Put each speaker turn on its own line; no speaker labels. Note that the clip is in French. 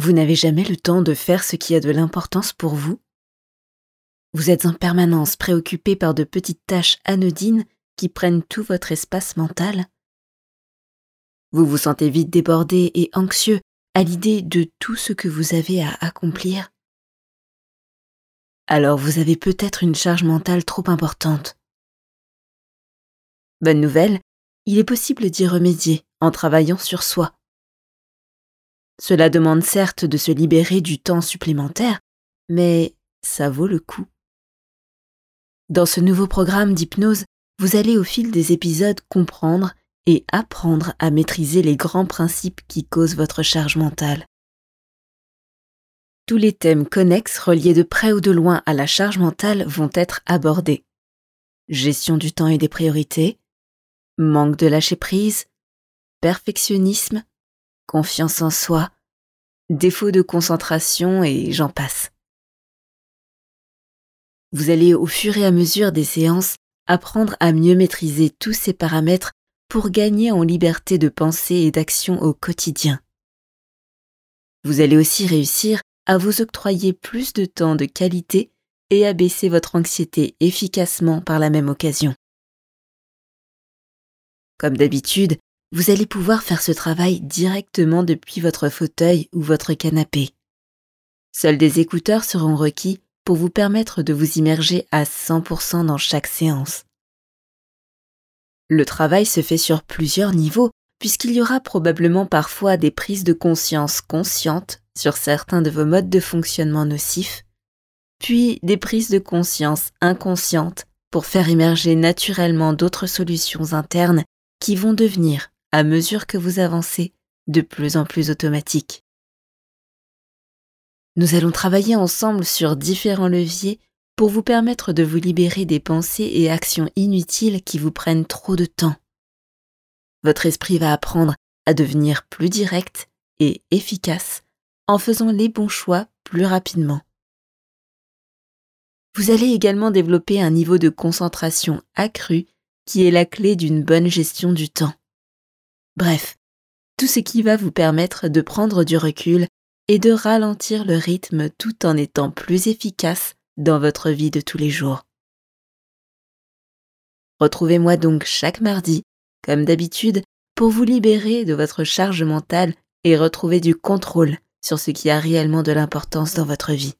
Vous n'avez jamais le temps de faire ce qui a de l'importance pour vous? Vous êtes en permanence préoccupé par de petites tâches anodines qui prennent tout votre espace mental? Vous vous sentez vite débordé et anxieux à l'idée de tout ce que vous avez à accomplir? Alors vous avez peut-être une charge mentale trop importante. Bonne nouvelle, il est possible d'y remédier en travaillant sur soi. Cela demande certes de se libérer du temps supplémentaire, mais ça vaut le coup. Dans ce nouveau programme d'hypnose, vous allez au fil des épisodes comprendre et apprendre à maîtriser les grands principes qui causent votre charge mentale. Tous les thèmes connexes reliés de près ou de loin à la charge mentale vont être abordés. Gestion du temps et des priorités, manque de lâcher prise, perfectionnisme, confiance en soi, défaut de concentration et j'en passe. Vous allez au fur et à mesure des séances apprendre à mieux maîtriser tous ces paramètres pour gagner en liberté de pensée et d'action au quotidien. Vous allez aussi réussir à vous octroyer plus de temps de qualité et à baisser votre anxiété efficacement par la même occasion. Comme d'habitude, vous allez pouvoir faire ce travail directement depuis votre fauteuil ou votre canapé. Seuls des écouteurs seront requis pour vous permettre de vous immerger à 100% dans chaque séance. Le travail se fait sur plusieurs niveaux puisqu'il y aura probablement parfois des prises de conscience conscientes sur certains de vos modes de fonctionnement nocifs, puis des prises de conscience inconscientes pour faire émerger naturellement d'autres solutions internes qui vont devenir à mesure que vous avancez, de plus en plus automatique. Nous allons travailler ensemble sur différents leviers pour vous permettre de vous libérer des pensées et actions inutiles qui vous prennent trop de temps. Votre esprit va apprendre à devenir plus direct et efficace en faisant les bons choix plus rapidement. Vous allez également développer un niveau de concentration accru qui est la clé d'une bonne gestion du temps. Bref, tout ce qui va vous permettre de prendre du recul et de ralentir le rythme tout en étant plus efficace dans votre vie de tous les jours. Retrouvez-moi donc chaque mardi, comme d'habitude, pour vous libérer de votre charge mentale et retrouver du contrôle sur ce qui a réellement de l'importance dans votre vie.